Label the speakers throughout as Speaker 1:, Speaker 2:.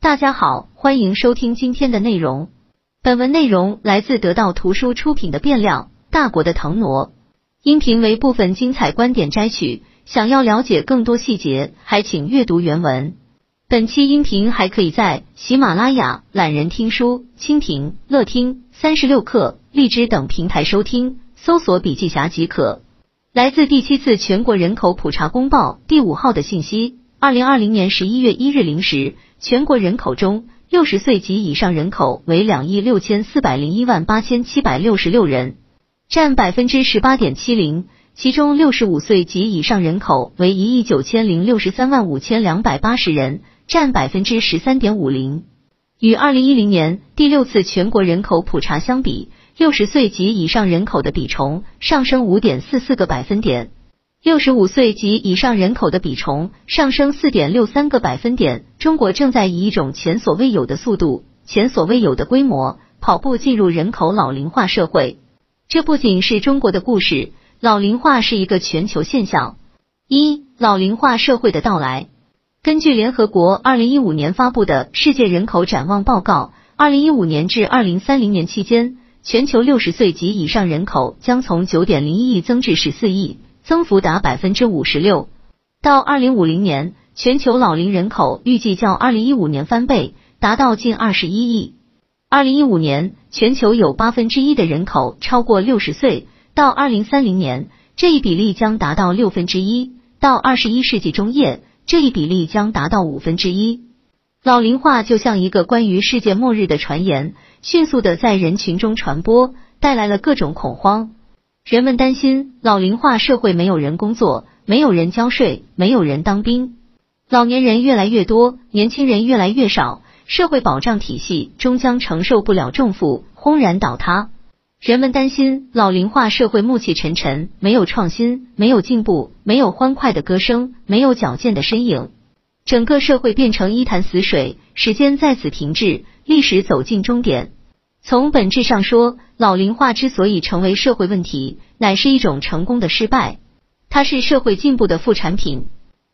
Speaker 1: 大家好，欢迎收听今天的内容。本文内容来自得到图书出品的《变量大国的腾挪》，音频为部分精彩观点摘取。想要了解更多细节，还请阅读原文。本期音频还可以在喜马拉雅、懒人听书、蜻蜓、乐听、三十六课、荔枝等平台收听，搜索“笔记侠”即可。来自第七次全国人口普查公报第五号的信息：二零二零年十一月一日零时，全国人口中六十岁及以上人口为两亿六千四百零一万八千七百六十六人，占百分之十八点七零。其中六十五岁及以上人口为一亿九千零六十三万五千两百八十人，占百分之十三点五零。与二零一零年第六次全国人口普查相比。六十岁及以上人口的比重上升五点四四个百分点，六十五岁及以上人口的比重上升四点六三个百分点。中国正在以一种前所未有的速度、前所未有的规模跑步进入人口老龄化社会。这不仅是中国的故事，老龄化是一个全球现象。一、老龄化社会的到来。根据联合国二零一五年发布的《世界人口展望报告》，二零一五年至二零三零年期间。全球六十岁及以上人口将从九点零一亿增至十四亿，增幅达百分之五十六。到二零五零年，全球老龄人口预计较二零一五年翻倍，达到近二十一亿。二零一五年，全球有八分之一的人口超过六十岁，到二零三零年，这一比例将达到六分之一；到二十一世纪中叶，这一比例将达到五分之一。老龄化就像一个关于世界末日的传言。迅速的在人群中传播，带来了各种恐慌。人们担心老龄化社会没有人工作，没有人交税，没有人当兵，老年人越来越多，年轻人越来越少，社会保障体系终将承受不了重负，轰然倒塌。人们担心老龄化社会暮气沉沉，没有创新，没有进步，没有欢快的歌声，没有矫健的身影，整个社会变成一潭死水，时间在此停滞。历史走进终点。从本质上说，老龄化之所以成为社会问题，乃是一种成功的失败。它是社会进步的副产品。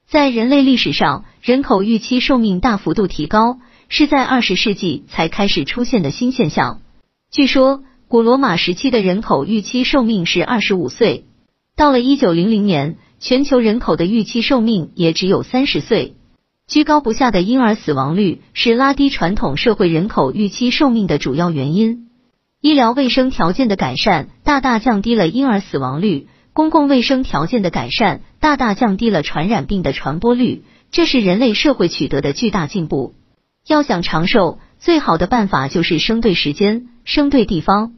Speaker 1: 在人类历史上，人口预期寿命大幅度提高，是在二十世纪才开始出现的新现象。据说，古罗马时期的人口预期寿命是二十五岁，到了一九零零年，全球人口的预期寿命也只有三十岁。居高不下的婴儿死亡率是拉低传统社会人口预期寿命的主要原因。医疗卫生条件的改善大大降低了婴儿死亡率，公共卫生条件的改善大大降低了传染病的传播率，这是人类社会取得的巨大进步。要想长寿，最好的办法就是生对时间，生对地方。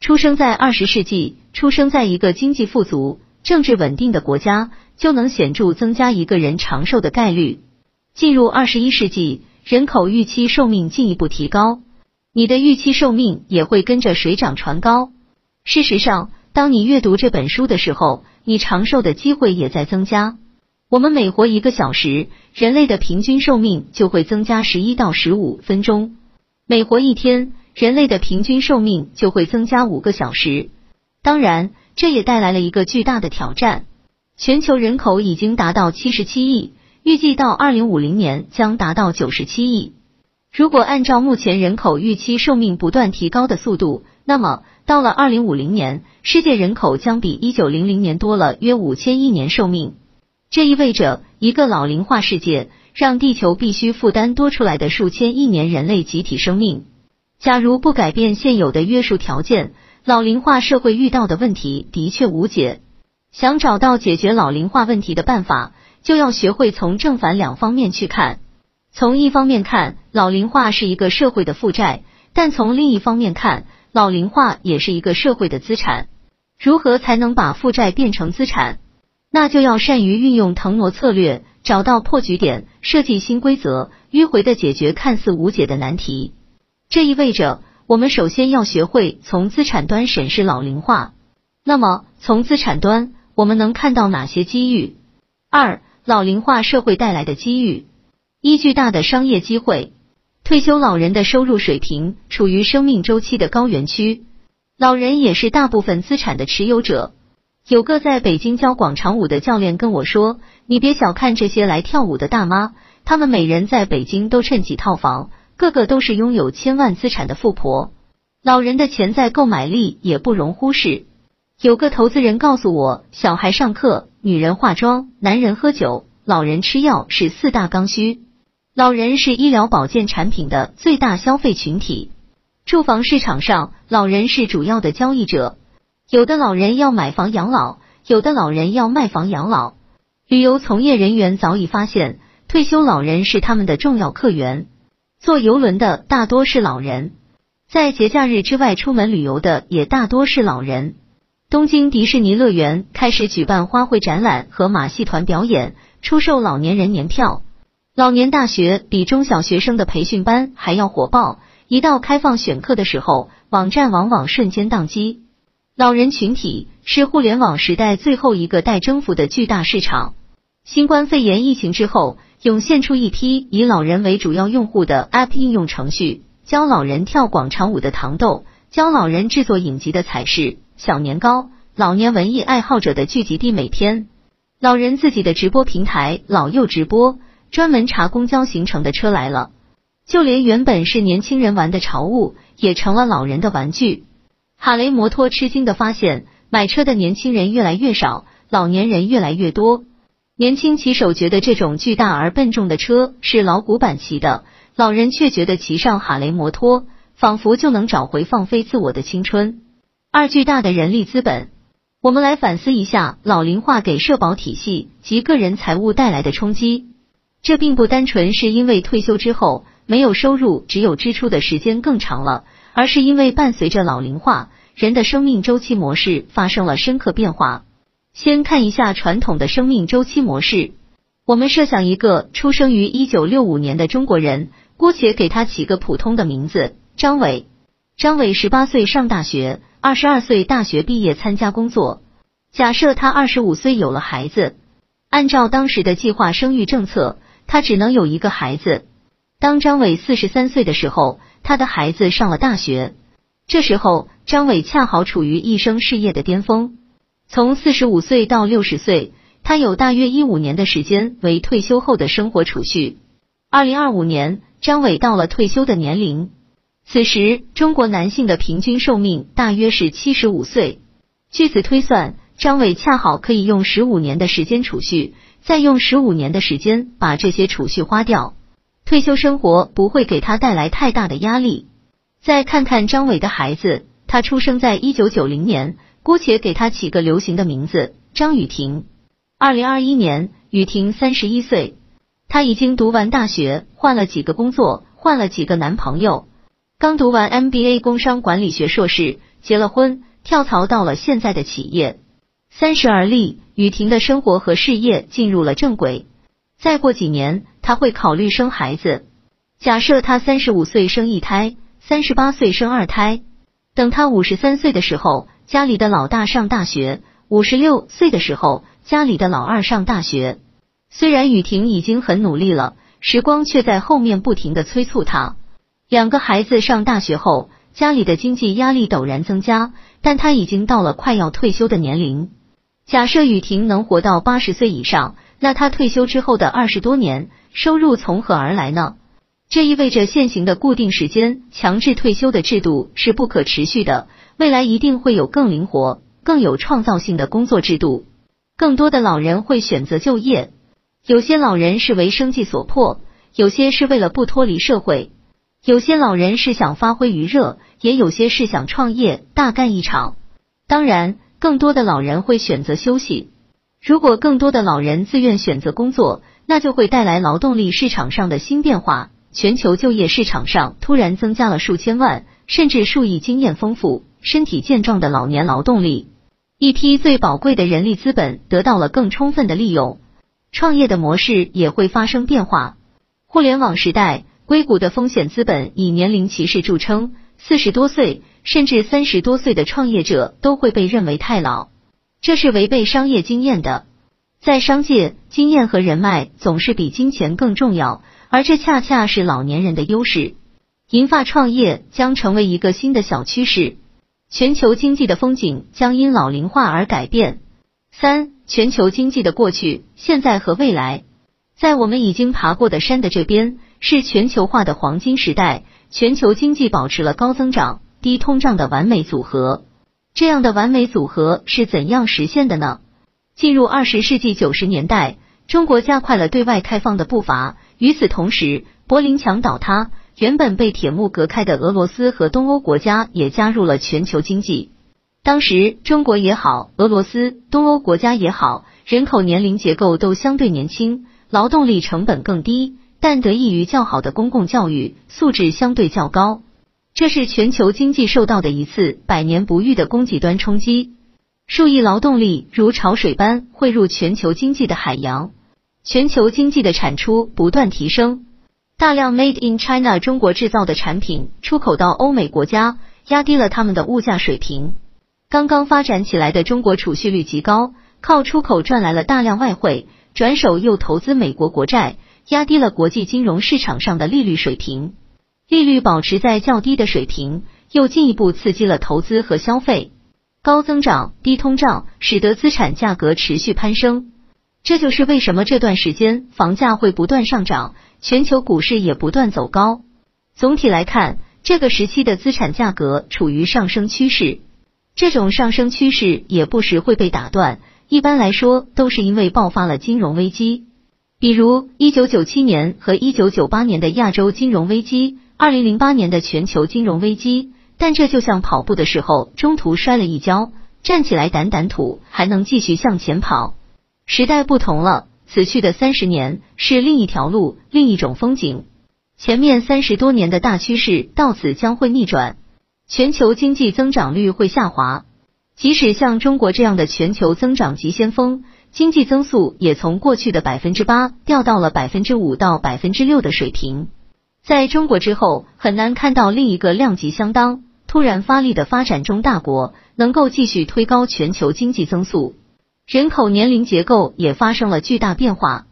Speaker 1: 出生在二十世纪，出生在一个经济富足、政治稳定的国家，就能显著增加一个人长寿的概率。进入二十一世纪，人口预期寿命进一步提高，你的预期寿命也会跟着水涨船高。事实上，当你阅读这本书的时候，你长寿的机会也在增加。我们每活一个小时，人类的平均寿命就会增加十一到十五分钟；每活一天，人类的平均寿命就会增加五个小时。当然，这也带来了一个巨大的挑战：全球人口已经达到七十七亿。预计到二零五零年将达到九十七亿。如果按照目前人口预期寿命不断提高的速度，那么到了二零五零年，世界人口将比一九零零年多了约五千亿年寿命。这意味着一个老龄化世界，让地球必须负担多出来的数千亿年人类集体生命。假如不改变现有的约束条件，老龄化社会遇到的问题的确无解。想找到解决老龄化问题的办法。就要学会从正反两方面去看。从一方面看，老龄化是一个社会的负债；但从另一方面看，老龄化也是一个社会的资产。如何才能把负债变成资产？那就要善于运用腾挪策略，找到破局点，设计新规则，迂回的解决看似无解的难题。这意味着，我们首先要学会从资产端审视老龄化。那么，从资产端，我们能看到哪些机遇？二。老龄化社会带来的机遇，一巨大的商业机会。退休老人的收入水平处于生命周期的高原区，老人也是大部分资产的持有者。有个在北京教广场舞的教练跟我说：“你别小看这些来跳舞的大妈，他们每人在北京都趁几套房，个个都是拥有千万资产的富婆。老人的潜在购买力也不容忽视。有个投资人告诉我，小孩上课，女人化妆，男人喝酒，老人吃药是四大刚需。老人是医疗保健产品的最大消费群体。住房市场上，老人是主要的交易者。有的老人要买房养老，有的老人要卖房养老。旅游从业人员早已发现。退休老人是他们的重要客源，坐游轮的大多是老人，在节假日之外出门旅游的也大多是老人。东京迪士尼乐园开始举办花卉展览和马戏团表演，出售老年人年票。老年大学比中小学生的培训班还要火爆，一到开放选课的时候，网站往往瞬间宕机。老人群体是互联网时代最后一个待征服的巨大市场。新冠肺炎疫情之后。涌现出一批以老人为主要用户的 App 应用程序，教老人跳广场舞的糖豆，教老人制作影集的彩饰、小年糕，老年文艺爱好者的聚集地。每天，老人自己的直播平台老幼直播，专门查公交行程的车来了。就连原本是年轻人玩的潮物，也成了老人的玩具。哈雷摩托吃惊的发现，买车的年轻人越来越少，老年人越来越多。年轻骑手觉得这种巨大而笨重的车是老古板骑的，老人却觉得骑上哈雷摩托仿佛就能找回放飞自我的青春。二巨大的人力资本，我们来反思一下老龄化给社保体系及个人财务带来的冲击。这并不单纯是因为退休之后没有收入，只有支出的时间更长了，而是因为伴随着老龄化，人的生命周期模式发生了深刻变化。先看一下传统的生命周期模式。我们设想一个出生于一九六五年的中国人，姑且给他起个普通的名字张伟。张伟十八岁上大学，二十二岁大学毕业参加工作。假设他二十五岁有了孩子，按照当时的计划生育政策，他只能有一个孩子。当张伟四十三岁的时候，他的孩子上了大学。这时候，张伟恰好处于一生事业的巅峰。从四十五岁到六十岁，他有大约一五年的时间为退休后的生活储蓄。二零二五年，张伟到了退休的年龄。此时，中国男性的平均寿命大约是七十五岁。据此推算，张伟恰好可以用十五年的时间储蓄，再用十五年的时间把这些储蓄花掉，退休生活不会给他带来太大的压力。再看看张伟的孩子，他出生在一九九零年。姑且给他起个流行的名字，张雨婷。二零二一年，雨婷三十一岁，她已经读完大学，换了几个工作，换了几个男朋友。刚读完 MBA 工商管理学硕士，结了婚，跳槽到了现在的企业。三十而立，雨婷的生活和事业进入了正轨。再过几年，她会考虑生孩子。假设她三十五岁生一胎，三十八岁生二胎，等她五十三岁的时候。家里的老大上大学，五十六岁的时候，家里的老二上大学。虽然雨婷已经很努力了，时光却在后面不停的催促她。两个孩子上大学后，家里的经济压力陡然增加，但他已经到了快要退休的年龄。假设雨婷能活到八十岁以上，那她退休之后的二十多年，收入从何而来呢？这意味着现行的固定时间强制退休的制度是不可持续的。未来一定会有更灵活、更有创造性的工作制度。更多的老人会选择就业，有些老人是为生计所迫，有些是为了不脱离社会，有些老人是想发挥余热，也有些是想创业大干一场。当然，更多的老人会选择休息。如果更多的老人自愿选择工作，那就会带来劳动力市场上的新变化。全球就业市场上突然增加了数千万甚至数亿经验丰富。身体健壮的老年劳动力，一批最宝贵的人力资本得到了更充分的利用，创业的模式也会发生变化。互联网时代，硅谷的风险资本以年龄歧视著称，四十多岁甚至三十多岁的创业者都会被认为太老，这是违背商业经验的。在商界，经验和人脉总是比金钱更重要，而这恰恰是老年人的优势。银发创业将成为一个新的小趋势。全球经济的风景将因老龄化而改变。三、全球经济的过去、现在和未来。在我们已经爬过的山的这边，是全球化的黄金时代，全球经济保持了高增长、低通胀的完美组合。这样的完美组合是怎样实现的呢？进入二十世纪九十年代，中国加快了对外开放的步伐。与此同时，柏林墙倒塌，原本被铁幕隔开的俄罗斯和东欧国家也加入了全球经济。当时，中国也好，俄罗斯、东欧国家也好，人口年龄结构都相对年轻，劳动力成本更低，但得益于较好的公共教育，素质相对较高。这是全球经济受到的一次百年不遇的供给端冲击，数亿劳动力如潮水般汇入全球经济的海洋，全球经济的产出不断提升，大量 Made in China 中国制造的产品出口到欧美国家，压低了他们的物价水平。刚刚发展起来的中国储蓄率极高，靠出口赚来了大量外汇，转手又投资美国国债，压低了国际金融市场上的利率水平。利率保持在较低的水平，又进一步刺激了投资和消费。高增长、低通胀，使得资产价格持续攀升。这就是为什么这段时间房价会不断上涨，全球股市也不断走高。总体来看，这个时期的资产价格处于上升趋势。这种上升趋势也不时会被打断，一般来说都是因为爆发了金融危机，比如一九九七年和一九九八年的亚洲金融危机。二零零八年的全球金融危机，但这就像跑步的时候中途摔了一跤，站起来掸掸土，还能继续向前跑。时代不同了，此去的三十年是另一条路，另一种风景。前面三十多年的大趋势到此将会逆转，全球经济增长率会下滑。即使像中国这样的全球增长急先锋，经济增速也从过去的百分之八掉到了百分之五到百分之六的水平。在中国之后，很难看到另一个量级相当、突然发力的发展中大国能够继续推高全球经济增速。人口年龄结构也发生了巨大变化，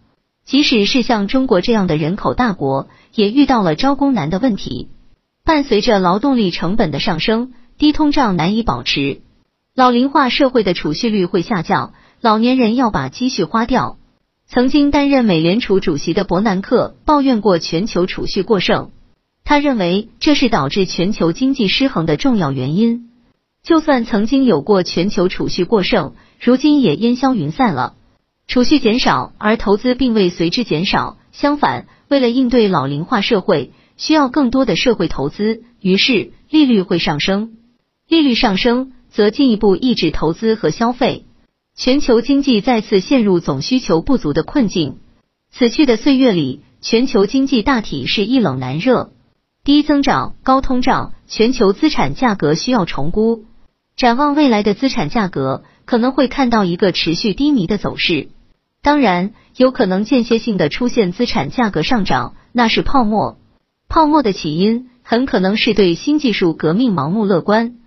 Speaker 1: 即使是像中国这样的人口大国，也遇到了招工难的问题。伴随着劳动力成本的上升，低通胀难以保持，老龄化社会的储蓄率会下降，老年人要把积蓄花掉。曾经担任美联储主席的伯南克抱怨过全球储蓄过剩，他认为这是导致全球经济失衡的重要原因。就算曾经有过全球储蓄过剩，如今也烟消云散了。储蓄减少，而投资并未随之减少。相反，为了应对老龄化社会，需要更多的社会投资，于是利率会上升。利率上升，则进一步抑制投资和消费。全球经济再次陷入总需求不足的困境。此去的岁月里，全球经济大体是一冷难热，低增长、高通胀，全球资产价格需要重估。展望未来的资产价格，可能会看到一个持续低迷的走势。当然，有可能间歇性的出现资产价格上涨，那是泡沫。泡沫的起因很可能是对新技术革命盲目乐观。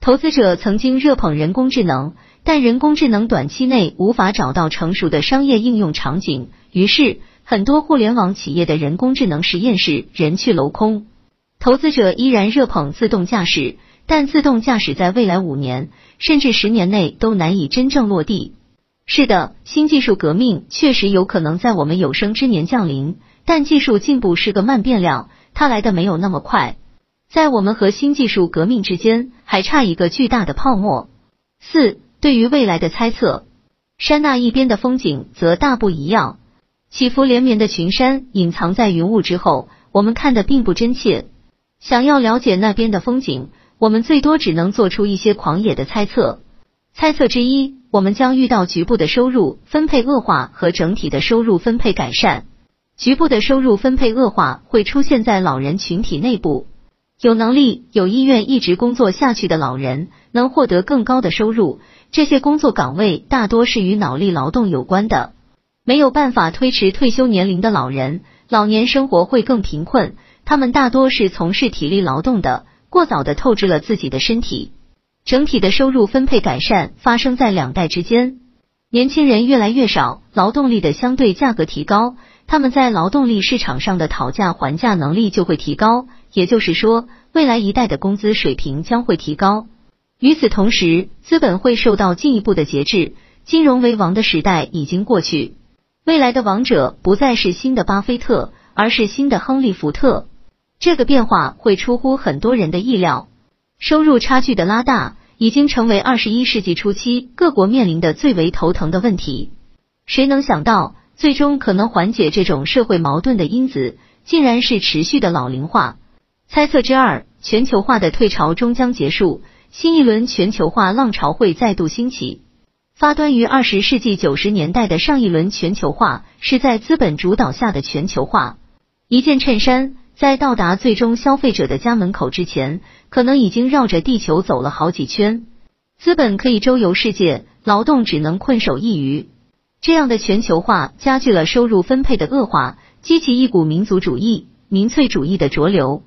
Speaker 1: 投资者曾经热捧人工智能。但人工智能短期内无法找到成熟的商业应用场景，于是很多互联网企业的人工智能实验室人去楼空。投资者依然热捧自动驾驶，但自动驾驶在未来五年甚至十年内都难以真正落地。是的，新技术革命确实有可能在我们有生之年降临，但技术进步是个慢变量，它来的没有那么快。在我们和新技术革命之间，还差一个巨大的泡沫。四。对于未来的猜测，山那一边的风景则大不一样。起伏连绵的群山隐藏在云雾之后，我们看的并不真切。想要了解那边的风景，我们最多只能做出一些狂野的猜测。猜测之一，我们将遇到局部的收入分配恶化和整体的收入分配改善。局部的收入分配恶化会出现在老人群体内部。有能力、有意愿一直工作下去的老人，能获得更高的收入。这些工作岗位大多是与脑力劳动有关的，没有办法推迟退休年龄的老人，老年生活会更贫困。他们大多是从事体力劳动的，过早的透支了自己的身体。整体的收入分配改善发生在两代之间，年轻人越来越少，劳动力的相对价格提高。他们在劳动力市场上的讨价还价能力就会提高，也就是说，未来一代的工资水平将会提高。与此同时，资本会受到进一步的节制，金融为王的时代已经过去。未来的王者不再是新的巴菲特，而是新的亨利·福特。这个变化会出乎很多人的意料。收入差距的拉大已经成为二十一世纪初期各国面临的最为头疼的问题。谁能想到，最终可能缓解这种社会矛盾的因子，竟然是持续的老龄化？猜测之二：全球化的退潮终将结束，新一轮全球化浪潮会再度兴起。发端于二十世纪九十年代的上一轮全球化，是在资本主导下的全球化。一件衬衫在到达最终消费者的家门口之前，可能已经绕着地球走了好几圈。资本可以周游世界，劳动只能困守一隅。这样的全球化加剧了收入分配的恶化，激起一股民族主义、民粹主义的浊流。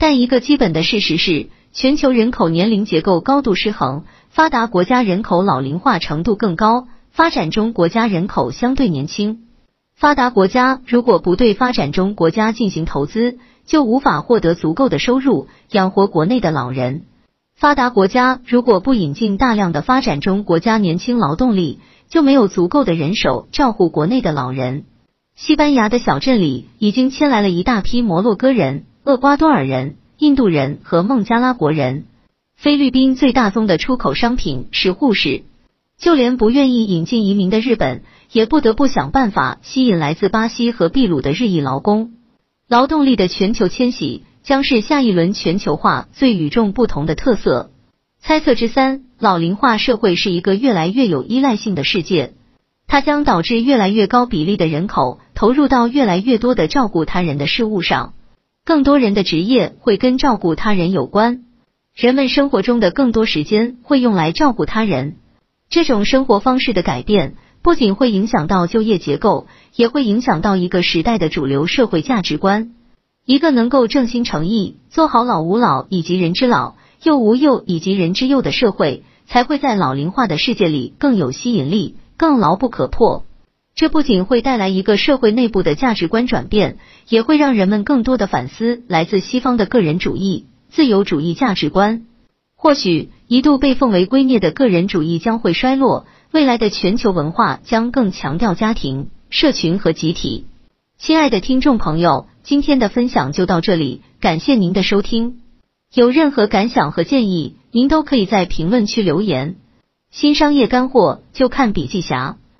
Speaker 1: 但一个基本的事实是，全球人口年龄结构高度失衡。发达国家人口老龄化程度更高，发展中国家人口相对年轻。发达国家如果不对发展中国家进行投资，就无法获得足够的收入养活国内的老人。发达国家如果不引进大量的发展中国家年轻劳动力，就没有足够的人手照顾国内的老人。西班牙的小镇里已经迁来了一大批摩洛哥人、厄瓜多尔人、印度人和孟加拉国人。菲律宾最大宗的出口商品是护士，就连不愿意引进移民的日本，也不得不想办法吸引来自巴西和秘鲁的日裔劳工。劳动力的全球迁徙将是下一轮全球化最与众不同的特色。猜测之三：老龄化社会是一个越来越有依赖性的世界，它将导致越来越高比例的人口投入到越来越多的照顾他人的事物上，更多人的职业会跟照顾他人有关。人们生活中的更多时间会用来照顾他人，这种生活方式的改变不仅会影响到就业结构，也会影响到一个时代的主流社会价值观。一个能够正心诚意做好老吾老以及人之老，幼吾幼以及人之幼的社会，才会在老龄化的世界里更有吸引力，更牢不可破。这不仅会带来一个社会内部的价值观转变，也会让人们更多的反思来自西方的个人主义。自由主义价值观，或许一度被奉为圭臬的个人主义将会衰落，未来的全球文化将更强调家庭、社群和集体。亲爱的听众朋友，今天的分享就到这里，感谢您的收听。有任何感想和建议，您都可以在评论区留言。新商业干货就看笔记侠。